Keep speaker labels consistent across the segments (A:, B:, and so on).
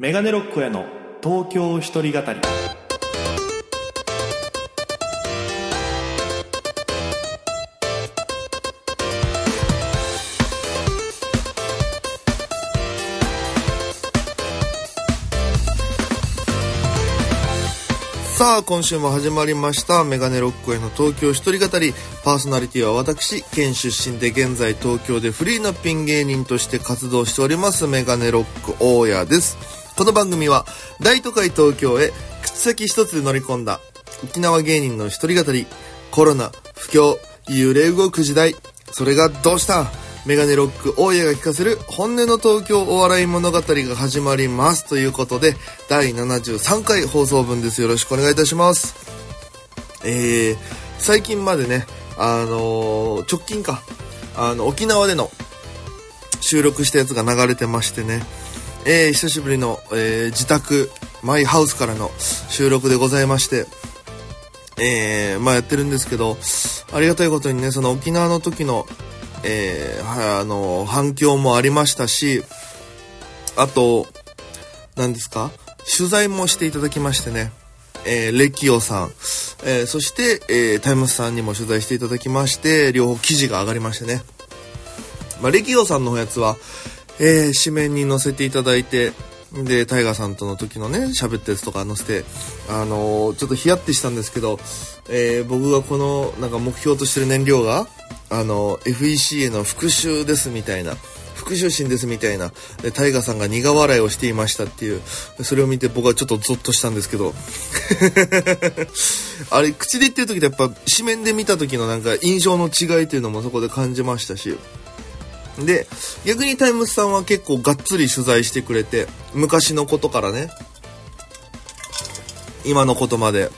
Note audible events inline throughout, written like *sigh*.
A: メガネロックへの東京一人語り
B: さあ、今週も始まりました。メガネロックへの東京一人語り。パーソナリティは私、県出身で現在東京でフリーなピン芸人として活動しております、メガネロック大家です。この番組は、大都会東京へ口先一つで乗り込んだ沖縄芸人の一人語り。コロナ、不況、揺れ動く時代。それがどうした？メガネロック大家が聞かせる本音の東京お笑い物語が始まります。ということで、第73回放送分です。よろしくお願いいたします。えー、最近までね、あのー直近か、あの、沖縄での収録したやつが流れてましてね、えー、久しぶりの、えー自宅、マイハウスからの収録でございまして、えー、まあやってるんですけど、ありがたいことにね、その沖縄の時の、えー、あの、反響もありましたし、あと、何ですか取材もしていただきましてね、えー、レキオさん、えー、そして、えー、タイムスさんにも取材していただきまして、両方記事が上がりましてね。まあ、レキオさんのやつは、えー、紙面に載せていただいて、で、タイガーさんとの時のね、喋ったやつとか載せて、あのーちょっとヒヤってしたんですけど、えー僕がこの、なんか目標としてる燃料が、あの FEC への復讐ですみたいな、復讐心ですみたいな、で、タイガーさんが苦笑いをしていましたっていう、それを見て僕はちょっとゾッとしたんですけど、*laughs* あれ、口で言ってる時とやっぱ、紙面で見た時のなんか印象の違いっていうのもそこで感じましたし、で、逆にタイムスさんは結構がっつり取材してくれて、昔のことからね、今のことまで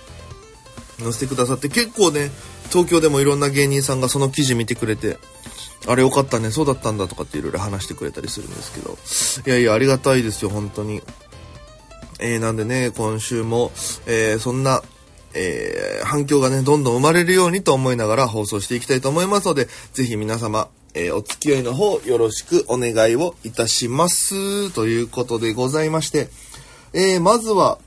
B: 載せてくださって、結構ね、東京でもいろんな芸人さんがその記事見てくれて、あれよかったね、そうだったんだとかっていろいろ話してくれたりするんですけど、いやいや、ありがたいですよ、本当に。えー、なんでね、今週も、えー、そんな、えー、反響がね、どんどん生まれるようにと思いながら放送していきたいと思いますので、ぜひ皆様、えー、お付き合いの方よろしくお願いをいたします。ということでございまして、えー、まずは、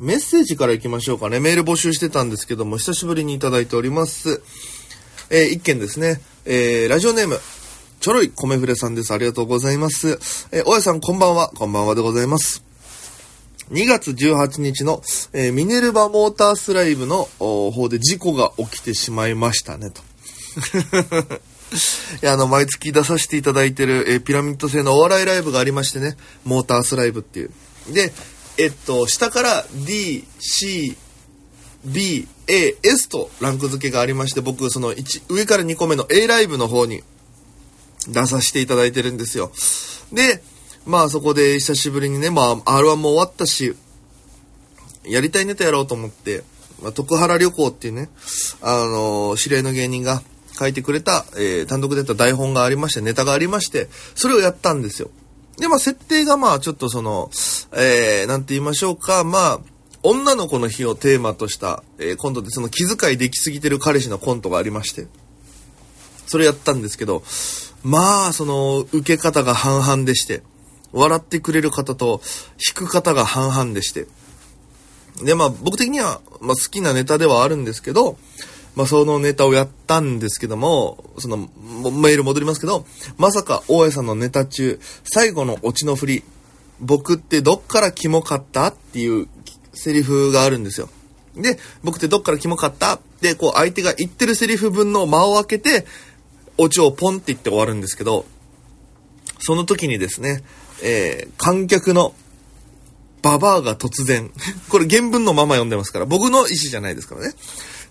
B: メッセージからいきましょうかね。メール募集してたんですけども、久しぶりにいただいております。えー、一件ですね。えー、ラジオネーム、ちょろい米フレさんです。ありがとうございます。えー、大家さんこんばんは。こんばんはでございます。2月18日の、えーミネルバモータースライブの方で事故が起きてしまいましたね、と。*laughs* いや、あの、毎月出させていただいてる、えピラミッド製のお笑いライブがありましてね、モータースライブっていう。で、えっと、下から D、C、B、A、S とランク付けがありまして、僕、その1、上から2個目の A ライブの方に出させていただいてるんですよ。で、まあそこで久しぶりにね、まあ R1 も終わったし、やりたいネタやろうと思って、まあ、徳原旅行っていうね、あの知り合いの芸人が書いてくれた、えー単独でやった台本がありまして、ネタがありまして、それをやったんですよ。で、まあ設定がまあちょっとその、えー、なんて言いましょうか、まあ、女の子の日をテーマとした、えーコントでその気遣いできすぎてる彼氏のコントがありまして、それやったんですけど、まあ、その、受け方が半々でして、笑ってくれる方と、引く方が半々でして。で、まあ、僕的には、まあ、好きなネタではあるんですけど、まあ、そのネタをやったんですけども、その、メール戻りますけど、まさか、大江さんのネタ中、最後のオチの振り、僕ってどっからキモかったっていうセリフがあるんですよ。で、僕ってどっからキモかった？って、こう、相手が言ってるセリフ分の間を空けて、オチをポンって言って終わるんですけど、その時にですね、えー、観客のババアが突然、これ原文のまま読んでますから、僕の意思じゃないですからね。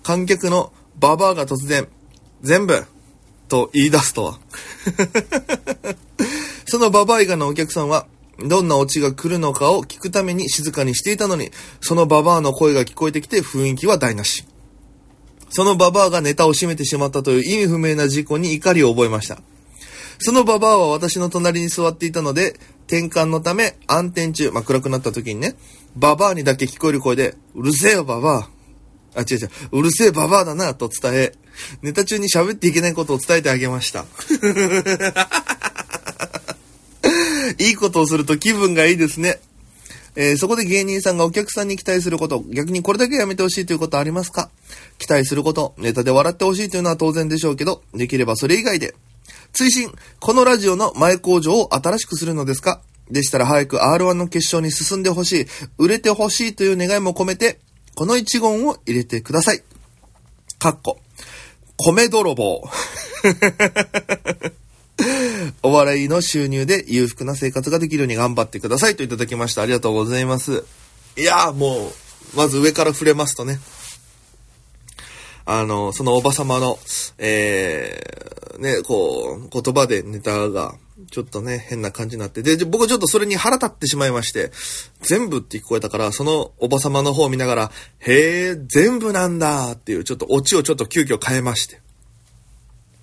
B: 観客のババアが突然、全部、と言い出すとは。*laughs* そのババア以外のお客さんは、どんなオチが来るのかを聞くために静かにしていたのに、そのババアの声が聞こえてきて雰囲気は台無し。そのババアがネタを閉めてしまったという意味不明な事故に怒りを覚えました。そのババアは私の隣に座っていたので、転換のため暗転中、まあ、暗くなった時にね、ババアにだけ聞こえる声で、うるせえよババア。あ、違う違う、うるせえババアだな、と伝え、ネタ中に喋っていけないことを伝えてあげました。*laughs* いいことをすると気分がいいですね。えーそこで芸人さんがお客さんに期待すること、逆にこれだけやめてほしいということありますか？期待すること、ネタで笑ってほしいというのは当然でしょうけど、できればそれ以外で。追伸、このラジオの前工場を新しくするのですか？でしたら早く R1 の決勝に進んでほしい、売れてほしいという願いも込めて、この一言を入れてください。かっこ、米泥棒。*laughs* お笑いの収入で裕福な生活ができるように頑張ってくださいといただきました。ありがとうございます。いやーもう、まず上から触れますとね、あの、そのおばさまの、えー、ね、こう、言葉でネタが、ちょっとね、変な感じになって。で、僕ちょっとそれに腹立ってしまいまして、全部って聞こえたから、そのおばさまの方を見ながら、へー、全部なんだっていう、ちょっとオチをちょっと急遽変えまして。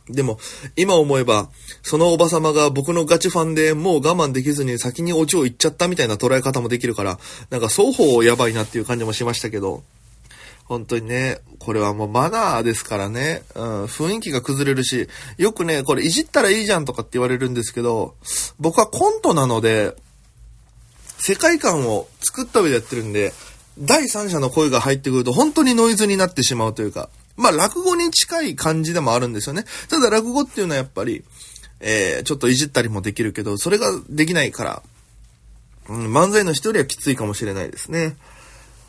B: でも、今思えば、そのおばさまが僕のガチファンでもう我慢できずに先にオチを言っちゃったみたいな捉え方もできるから、なんか双方やばいなっていう感じもしましたけど、本当にね、これはもうマナーですからね、うん、雰囲気が崩れるし、よくね、これいじったらいいじゃんとかって言われるんですけど、僕はコントなので、世界観を作った上でやってるんで、第三者の声が入ってくると本当にノイズになってしまうというか、まあ落語に近い感じでもあるんですよね。ただ落語っていうのはやっぱり、えー、ちょっといじったりもできるけど、それができないから、うん、漫才の人よりはきついかもしれないですね。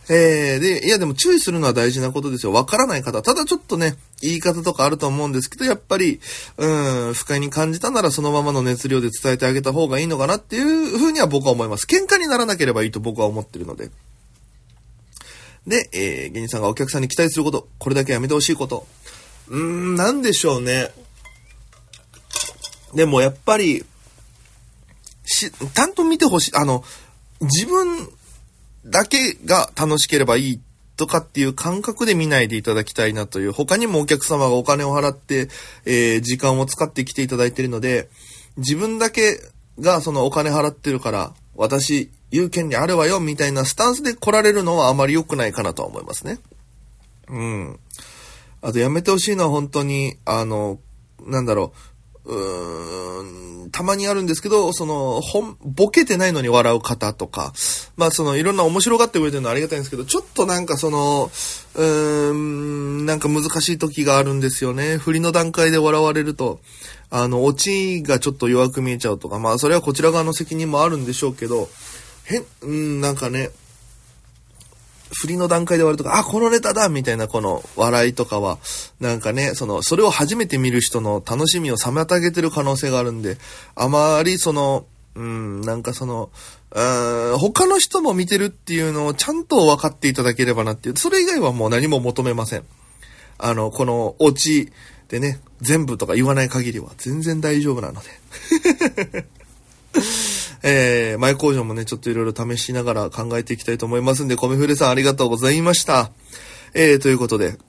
B: えー、で、いやでも注意するのは大事なことですよ。わからない方。ただちょっとね、言い方とかあると思うんですけど、やっぱり、うん、不快に感じたならそのままの熱量で伝えてあげた方がいいのかなっていうふうには僕は思います。喧嘩にならなければいいと僕は思ってるので。で、えー、芸人さんがお客さんに期待すること、これだけやめてほしいこと。うーん、なんでしょうね。でもやっぱり、し、ちゃんと見てほしい。あの、自分だけが楽しければいいとかっていう感覚で見ないでいただきたいなという、他にもお客様がお金を払って、えー時間を使って来ていただいているので、自分だけがそのお金払ってるから、私、言う権利あるわよ、みたいなスタンスで来られるのはあまり良くないかなとは思いますね。うん。あとやめてほしいのは本当に、あの、なんだろう、うーん、たまにあるんですけど、その、ほん、ボケてないのに笑う方とか、まあその、いろんな面白がってくれてるのはありがたいんですけど、ちょっとなんかその、うーん、なんか難しい時があるんですよね。振りの段階で笑われると、あの、オチがちょっと弱く見えちゃうとか、まあそれはこちら側の責任もあるんでしょうけど、変、うん、なんかね、振りの段階で終わるとか、あ、このネタだみたいなこの笑いとかは、なんかね、その、それを初めて見る人の楽しみを妨げてる可能性があるんで、あまりその、うん、なんかその、うーん他の人も見てるっていうのをちゃんと分かっていただければなっていう、それ以外はもう何も求めません。あの、このオチでね、全部とか言わない限りは全然大丈夫なので。えー、前工場もね、ちょっといろいろ試しながら考えていきたいと思いますんで、米フレさんありがとうございました。えー、ということで、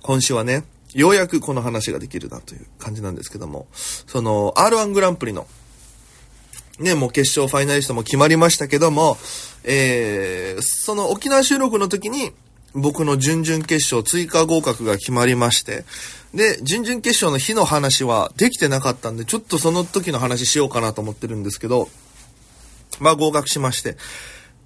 B: 今週はね、ようやくこの話ができるなという感じなんですけども、その、R1 グランプリの、ね、もう決勝ファイナリストも決まりましたけども、えー、その沖縄収録の時に、僕の準々決勝追加合格が決まりまして、で、準々決勝の日の話はできてなかったんで、ちょっとその時の話しようかなと思ってるんですけど、まあ合格しまして。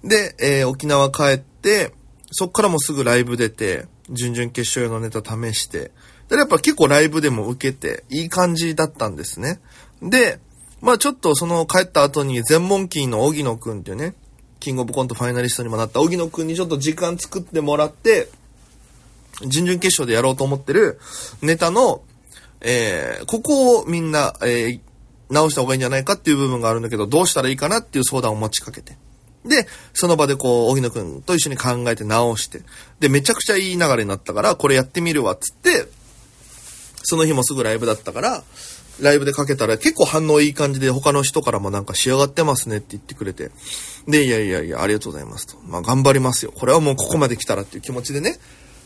B: で、えー沖縄帰って、そっからもすぐライブ出て、準々決勝用のネタ試して、で、やっぱ結構ライブでも受けて、いい感じだったんですね。で、まあちょっとその帰った後に全問キーの荻野くんっていうね、キングオブコントファイナリストにもなった荻野くんにちょっと時間作ってもらって、準々決勝でやろうと思ってるネタの、えー、ここをみんな、えー、直した方がいいんじゃないかっていう部分があるんだけど、どうしたらいいかなっていう相談を持ちかけて。で、その場でこう、荻野くんと一緒に考えて直して。で、めちゃくちゃいい流れになったから、これやってみるわ、つって、その日もすぐライブだったから、ライブでかけたら結構反応いい感じで他の人からもなんか仕上がってますねって言ってくれて。で、いやいやいや、ありがとうございますと。まあ頑張りますよ。これはもうここまで来たらっていう気持ちでね。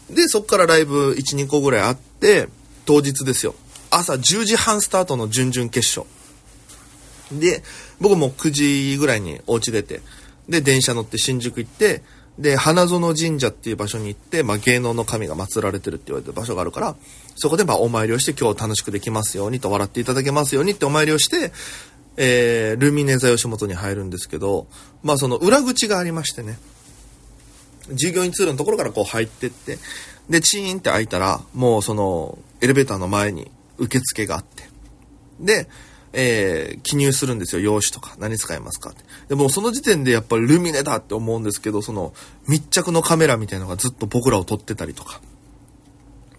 B: で、そっからライブ1、2個ぐらいあって、当日ですよ。朝10時半スタートの準々決勝。で、僕も9時ぐらいにお家出て、で、電車乗って新宿行って、で、花園神社っていう場所に行って、まあ、芸能の神が祀られてるって言われてる場所があるから、そこでまあ、お参りをして今日楽しくできますようにと笑っていただけますようにってお参りをして、えー、ルミネ座吉本に入るんですけど、まあその裏口がありましてね、従業員通路のところからこう入ってって、で、チーンって開いたら、もうその、エレベーターの前に受付があって、で、えー、記入するんですよ。用紙とか。何使いますかって。でもその時点でやっぱりルミネだって思うんですけど、その密着のカメラみたいなのがずっと僕らを撮ってたりとか。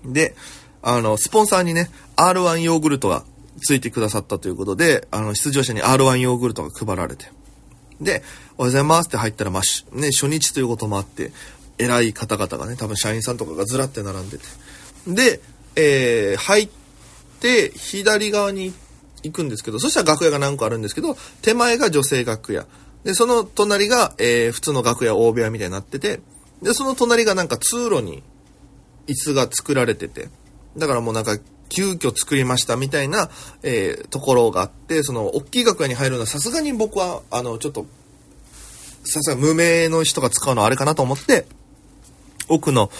B: で、あの、スポンサーにね、R1 ヨーグルトがついてくださったということで、あの、出場者に R1 ヨーグルトが配られて。で、おはようございますって入ったら、まあ、ね、初日ということもあって、偉い方々がね、多分社員さんとかがずらって並んでて。で、えー、入って、左側に行くんですけど、そしたら楽屋が何個あるんですけど、手前が女性楽屋。で、その隣が、えー、普通の楽屋、大部屋みたいになってて、で、その隣がなんか通路に椅子が作られてて、だからもうなんか、急遽作りましたみたいな、えー、ところがあって、その、大きい楽屋に入るのはさすがに僕は、あの、ちょっと、さすが無名の人が使うのはあれかなと思って、奥の、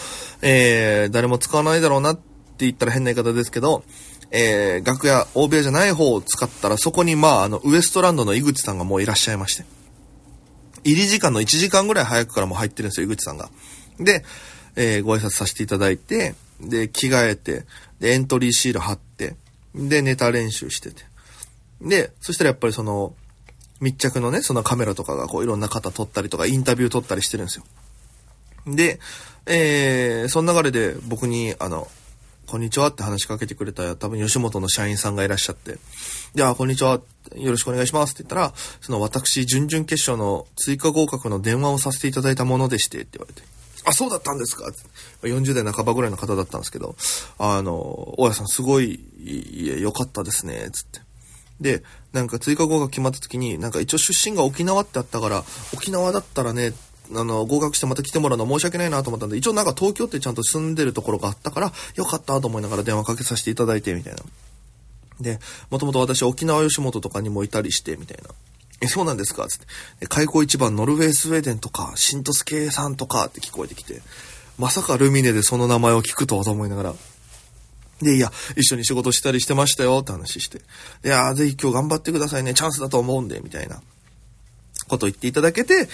B: えー、誰も使わないだろうなって言ったら変な言い方ですけど、えー、楽屋、大部屋じゃない方を使ったら、そこにまあ、あの、ウエストランドの井口さんがもういらっしゃいまして。入り時間の1時間ぐらい早くからもう入ってるんですよ、井口さんが。で、えー、ご挨拶させていただいて、で、着替えて、で、エントリーシール貼って、で、ネタ練習してて。で、そしたらやっぱりその、密着のね、そのカメラとかがこういろんな方撮ったりとか、インタビュー撮ったりしてるんですよ。で、えー、その流れで僕に、あの、こんにちはって話しかけてくれた多分吉本の社員さんがいらっしゃって、じゃあ、こんにちは。よろしくお願いしますって言ったら、その私、準々決勝の追加合格の電話をさせていただいたものでして、って言われて。あ、そうだったんですか ?40 代半ばぐらいの方だったんですけど、あの、大家さんすごい、いえ、よかったですね、つって。で、なんか追加合格決まった時に、なんか一応出身が沖縄ってあったから、沖縄だったらね、あの、合格してまた来てもらうの申し訳ないなと思ったんで、一応なんか東京ってちゃんと住んでるところがあったから、よかったと思いながら電話かけさせていただいて、みたいな。で、もともと私沖縄吉本とかにもいたりして、みたいな。え、そうなんですか？つって。開口一番ノルウェースウェーデンとか、シントスケさんとかって聞こえてきて、まさかルミネでその名前を聞くとはと思いながら。で、いや、一緒に仕事したりしてましたよって話して。いやー、ぜひ今日頑張ってくださいね。チャンスだと思うんで、みたいなこと言っていただけて、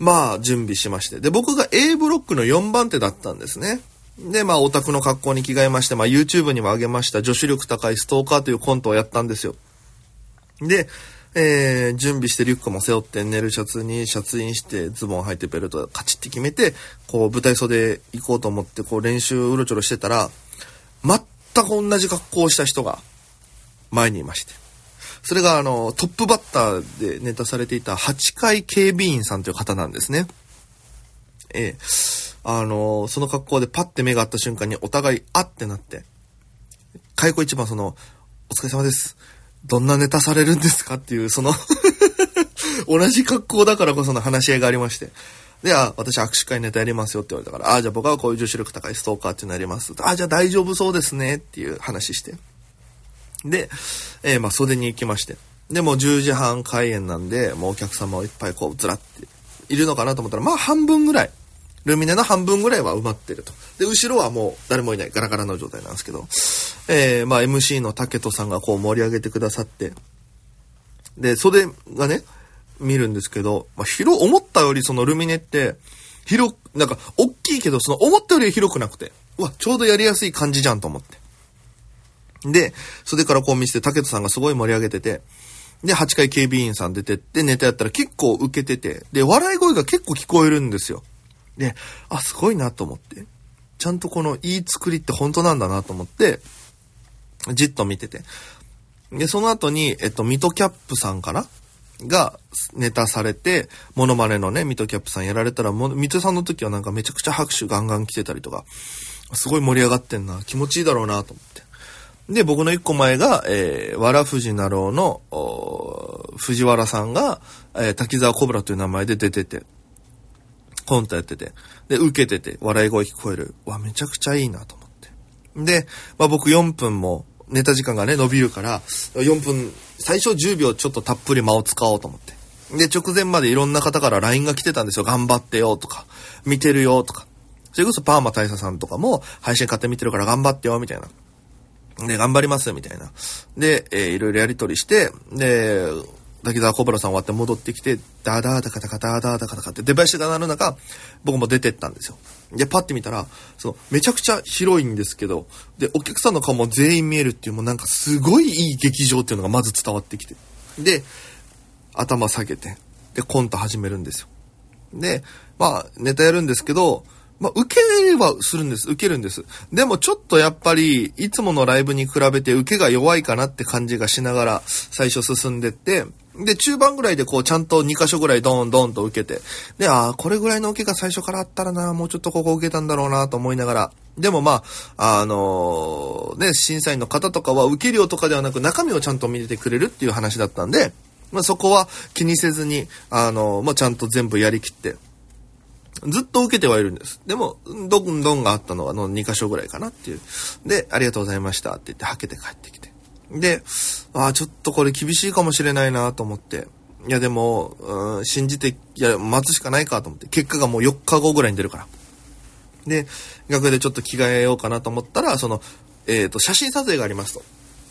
B: まあ、準備しまして。で、僕が A ブロックの4番手だったんですね。で、まあ、オタクの格好に着替えまして、まあ、YouTube にも上げました、女子力高いストーカーというコントをやったんですよ。で、えー、準備してリュックも背負って寝るシャツにシャツインしてズボン履いてベルトカチッて決めて、こう舞台袖行こうと思ってこう練習うろちょろしてたら、全く同じ格好をした人が前にいまして。それがあの、トップバッターでネタされていた8階警備員さんという方なんですね。ええ、あの、その格好でパッて目が合った瞬間にお互いあってなって、開口一番その、お疲れ様です。どんなネタされるんですかっていう、その *laughs* 同じ格好だからこその話し合いがありまして。で、あ、私握手会ネタやりますよって言われたから、あ、じゃあ僕はこういう女子力高いストーカーっていうのやります。あ、じゃあ大丈夫そうですねっていう話して。で、えー、まあ袖に行きまして。で、もう10時半開演なんで、もうお客様をいっぱいこうずらっているのかなと思ったら、まあ半分ぐらいルミネの半分ぐらいは埋まってると。で、後ろはもう誰もいないガラガラの状態なんですけど、えー、まあ MC の竹戸さんがこう盛り上げてくださって、で、袖がね、見るんですけど、まあ、広、思ったよりそのルミネって、広、なんか、大きいけど、その思ったより広くなくて、うわ、ちょうどやりやすい感じじゃんと思って。で、袖からこう見せて、竹戸さんがすごい盛り上げてて、で、8階警備員さん出てって、ネタやったら結構受けてて、で、笑い声が結構聞こえるんですよ。で、あ、すごいなと思って。ちゃんとこの言い作りって本当なんだなと思って、じっと見てて。で、その後に、えっと、ミトキャップさんかな？がネタされて、モノマネのね、ミトキャップさんやられたら、もミトさんの時はなんかめちゃくちゃ拍手ガンガン来てたりとか、すごい盛り上がってんな、気持ちいいだろうなと思って。で、僕の一個前が、えー、わらふじなろうの、藤原さんが、えー、滝沢コブラという名前で出てて、コントやってて、で、受けてて、笑い声聞こえる。わ、めちゃくちゃいいなと思って。で、まあ僕4分も、ネタ時間がね、伸びるから、4分、最初10秒ちょっとたっぷり間を使おうと思って。で、直前までいろんな方から LINE が来てたんですよ。頑張ってよとか、見てるよとか。それこそパーマ大佐さんとかも、配信買って見てるから頑張ってよみたいな。で、頑張りますみたいな。で、えー、いろいろやりとりして、で、滝沢コブラさん終わって戻ってきて、ダーダーダカダカダーダーダカダカって出囃子が鳴る中、僕も出てったんですよ。で、パッて見たら、その、めちゃくちゃ広いんですけど、で、お客さんの顔も全員見えるっていう、もうなんかすごいいい劇場っていうのがまず伝わってきて。で、頭下げて、で、コント始めるんですよ。で、まあ、ネタやるんですけど、まあ、受けはするんです。受けるんです。でもちょっとやっぱり、いつものライブに比べて受けが弱いかなって感じがしながら、最初進んでって、で、中盤ぐらいでこう、ちゃんと2箇所ぐらいドーンドンと受けて、で、ああ、これぐらいの受けが最初からあったらな、もうちょっとここ受けたんだろうなと思いながら、でもまあ、あのー、ね、審査員の方とかは受け量とかではなく中身をちゃんと見れてくれるっていう話だったんで、まあそこは気にせずに、あのー、まあちゃんと全部やりきって、ずっと受けてはいるんです。でも、どんどんがあったのはあの2箇所ぐらいかなっていう。で、ありがとうございましたって言って、はけて帰ってきて。で、ああ、ちょっとこれ厳しいかもしれないなと思って。いや、でも、うん、信じて、いや、待つしかないかと思って。結果がもう4日後ぐらいに出るから。で、楽屋でちょっと着替えようかなと思ったら、その、えっ、ー、と、写真撮影がありますと。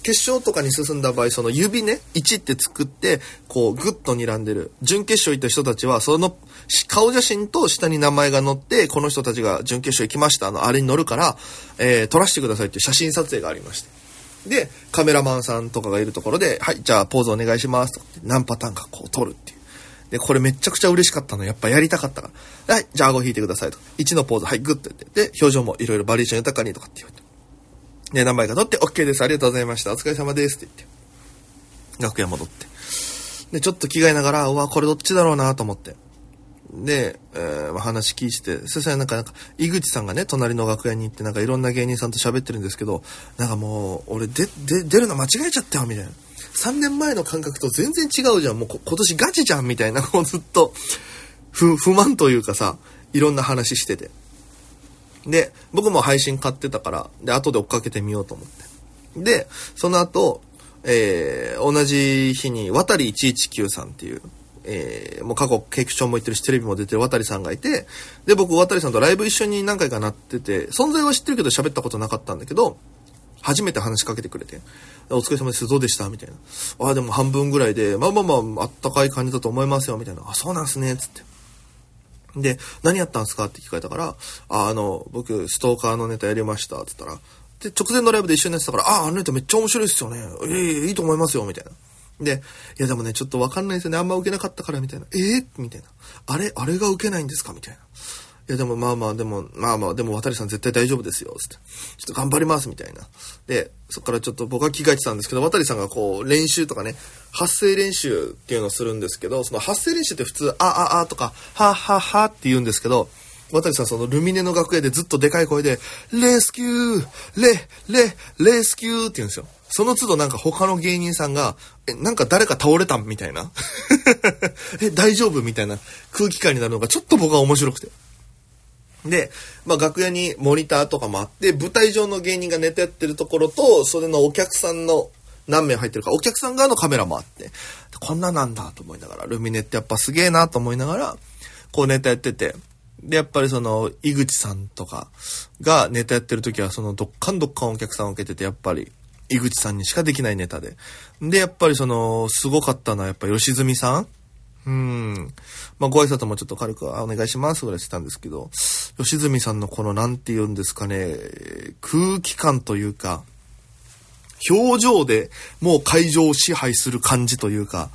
B: 決勝とかに進んだ場合、その指ね、1って作って、こう、ぐっと睨んでる。準決勝行った人たちは、その、顔写真と下に名前が載って、この人たちが準決勝行きました、あの、あれに乗るから、えー、撮らせてくださいっていう写真撮影がありまして。で、カメラマンさんとかがいるところで、はい、じゃあポーズお願いしますとか何パターンかこう撮るっていう。で、これめちゃくちゃ嬉しかったの。やっぱやりたかったから。はい、じゃあ顎引いてくださいと。1のポーズ、はい、グッとやって。で、表情もいろいろバリエーション豊かにとかって言われて。で、名前が取って OK です。ありがとうございました。お疲れ様ですって言って。楽屋戻って。で、ちょっと着替えながら、うわ、これどっちだろうなと思って。で、えー、話聞いて、そしたらなんか、なんか、井口さんがね、隣の楽屋に行って、なんかいろんな芸人さんと喋ってるんですけど、なんかもう、俺、で、で、出るの間違えちゃったよ、みたいな。3年前の感覚と全然違うじゃん。もう今年ガチじゃん、みたいな、こうずっと、不、不満というかさ、いろんな話してて。で、僕も配信買ってたから、で、後で追っかけてみようと思って。で、その後、えー、同じ日に、渡り119さんっていう、えー、もう過去、ケクションも行ってるし、テレビも出てる渡さんがいて、で、僕、渡さんとライブ一緒に何回かなってて、存在は知ってるけど喋ったことなかったんだけど、初めて話しかけてくれて、お疲れ様です、どうでした？みたいな。ああ、でも半分ぐらいで、まあまあまあ、あったかい感じだと思いますよ、みたいな。あ、そうなんすね、つって。で、何やったんすか？って聞かれたから、あ、あの、僕、ストーカーのネタやりました、つったら、で、直前のライブで一緒にやってたから、ああ、あのネタめっちゃ面白いっすよね。ええー、いいと思いますよ、みたいな。で、いやでもね、ちょっとわかんないですよね。あんま受けなかったから、みたいな。えー、みたいな。あれ、あれが受けないんですか？みたいな。いやでもまあまあ、でも、まあまあ、でも渡さん絶対大丈夫ですよ。つって。ちょっと頑張ります、みたいな。で、そっからちょっと僕は着替えてたんですけど、渡さんがこう、練習とかね、発声練習っていうのをするんですけど、その発声練習って普通、あ、あ、あとか、は、は、はって言うんですけど、渡さんそのルミネの楽屋でずっとでかい声で、レスキューレ、レ、レスキューって言うんですよ。その都度なんか他の芸人さんが、え、なんか誰か倒れたみたいな？*laughs* え、大丈夫みたいな？空気感になるのがちょっと僕は面白くて。で、まあ楽屋にモニターとかもあって、舞台上の芸人がネタやってるところと、それのお客さんの何名入ってるか、お客さん側のカメラもあって、こんななんだと思いながら、ルミネってやっぱすげえなと思いながら、こうネタやってて、で、やっぱりその、井口さんとかがネタやってる時は、その、どっかんどっかんお客さんを受けてて、やっぱり、井口さんにしかできないネタで。で、やっぱりその、すごかったのはやっぱ吉住さん？うん。まあ、ご挨拶もちょっと軽くお願いしますぐらいしてたんですけど、吉住さんのこの、なんて言うんですかね、空気感というか、表情でもう会場を支配する感じというか、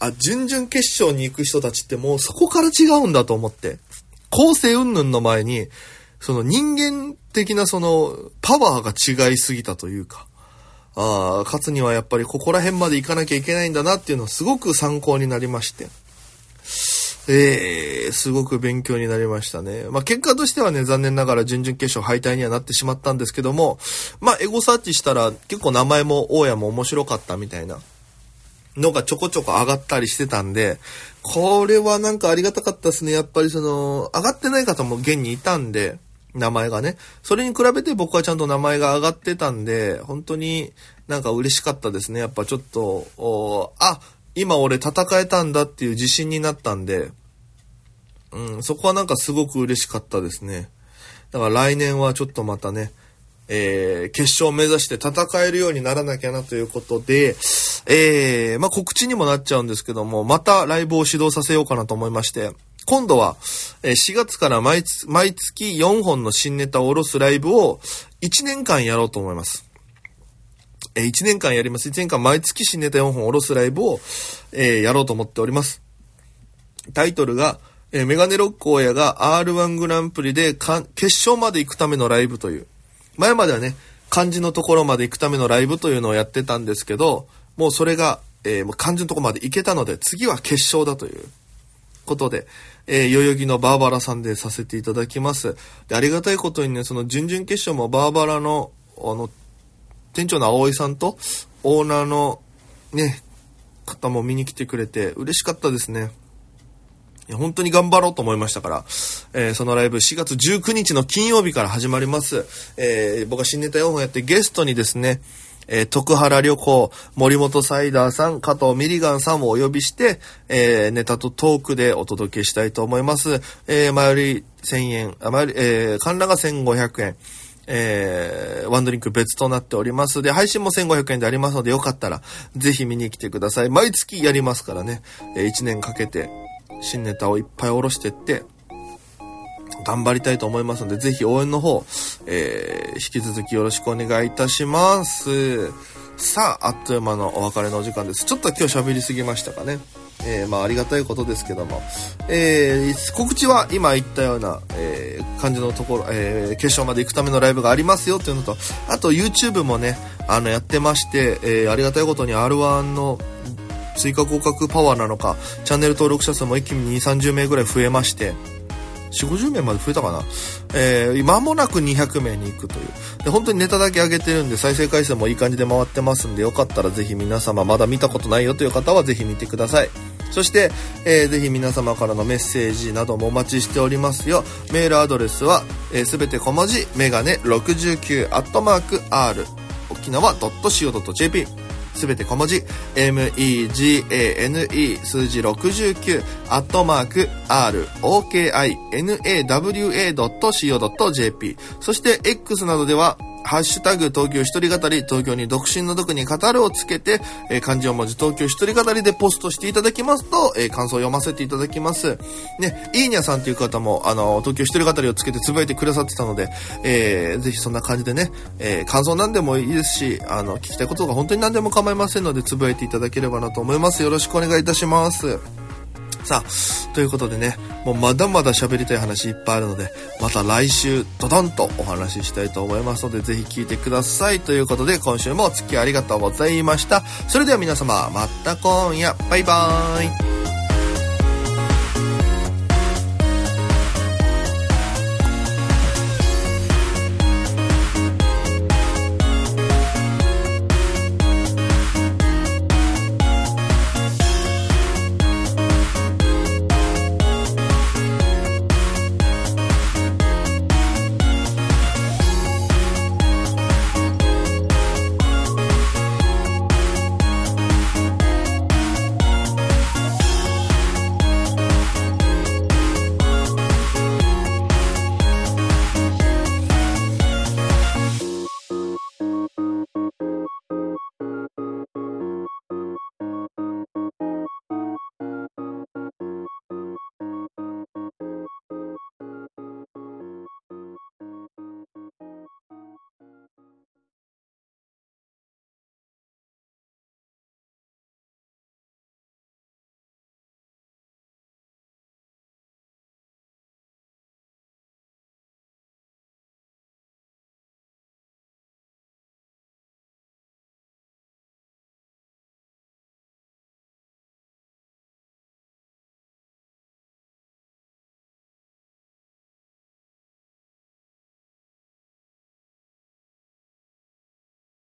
B: あ、準々決勝に行く人たちってもうそこから違うんだと思って、構成云々の前に、その人間的なそのパワーが違いすぎたというか、ああ、勝つにはやっぱりここら辺まで行かなきゃいけないんだなっていうのはすごく参考になりまして。ええー、すごく勉強になりましたね。まあ、結果としてはね、残念ながら準々決勝敗退にはなってしまったんですけども、まあ、エゴサーチしたら結構名前も大家も面白かったみたいなのがちょこちょこ上がったりしてたんで、これはなんかありがたかったですね。やっぱりその、上がってない方も現にいたんで、名前がね。それに比べて僕はちゃんと名前が上がってたんで、本当になんか嬉しかったですね。やっぱちょっと、あ、今俺戦えたんだっていう自信になったんで、うん、そこはなんかすごく嬉しかったですね。だから来年はちょっとまたね、えー、決勝を目指して戦えるようにならなきゃなということで、えー、まあ、告知にもなっちゃうんですけども、またライブを指導させようかなと思いまして、今度は、え4月から毎月4本の新ネタを下ろすライブを1年間やろうと思います。え1年間やります。1年間毎月新ネタ4本下ろすライブを、え、やろうと思っております。タイトルが、え、メガネロック親が R1 グランプリで決勝まで行くためのライブという。前まではね、漢字のところまで行くためのライブというのをやってたんですけど、もうそれが、えー、もう漢字のところまで行けたので、次は決勝だということで、えー、代々木のバーバラさんでさせていただきます。で、ありがたいことにね、その準々決勝もバーバラの、あの、店長の葵さんと、オーナーのね、方も見に来てくれて、嬉しかったですね。いや、本当に頑張ろうと思いましたから、えー、そのライブ4月19日の金曜日から始まります。えー、僕は新ネタ4本やってゲストにですね、えー、徳原旅行、森本サイダーさん、加藤ミリガンさんをお呼びして、えー、ネタとトークでお届けしたいと思います。えー、前より1000円、あ、前より、えー、観覧が1500円。えー、ワンドリンク別となっております。で、配信も1500円でありますので、よかったら、ぜひ見に来てください。毎月やりますからね、えー、1年かけて、新ネタをいっぱい下ろしてって、頑張りたいと思いますので、ぜひ応援の方、えー、引き続きよろしくお願いいたします。さあ、あっという間のお別れのお時間です。ちょっと今日喋りすぎましたかね。えー、まあ、ありがたいことですけども、えー、告知は今言ったような、えー、感じのところ、えー、決勝まで行くためのライブがありますよっていうのと、あと YouTube もね、あの、やってまして、えー、ありがたいことに R1 の追加合格パワーなのか、チャンネル登録者数も一気に2、30名ぐらい増えまして、4、50名まで増えたかな。えー、間もなく200名に行くという。で、本当にネタだけ上げてるんで、再生回数もいい感じで回ってますんで、よかったらぜひ皆様、まだ見たことないよという方はぜひ見てください。そして、えー、ぜひ皆様からのメッセージなどもお待ちしておりますよ。メールアドレスは、す、えー、べ、て小文字、メガネ69アットマーク R 沖縄 .co.jp すべて小文字、megane 数字69、アットマーク、rokinawa.co.jp。そして X などでは、ハッシュタグ東京一人語り、東京に独身の毒に語るをつけて、えー、漢字を文字東京一人語りでポストしていただきますと、えー、感想を読ませていただきます。ね、いいにゃさんという方も、あの、東京一人語りをつけてつぶやいてくださってたので、えー、ぜひそんな感じでね、えー、感想なんでもいいですし、あの、聞きたいことが本当に何でも構いませんので、つぶやいていただければなと思います。よろしくお願いいたします。さあ、ということでね、もうまだまだ喋りたい話いっぱいあるので、また来週ドドンとお話ししたいと思いますので、ぜひ聞いてください。ということで、今週もお付き合いありがとうございました。それでは皆様、また今夜、バイバーイ。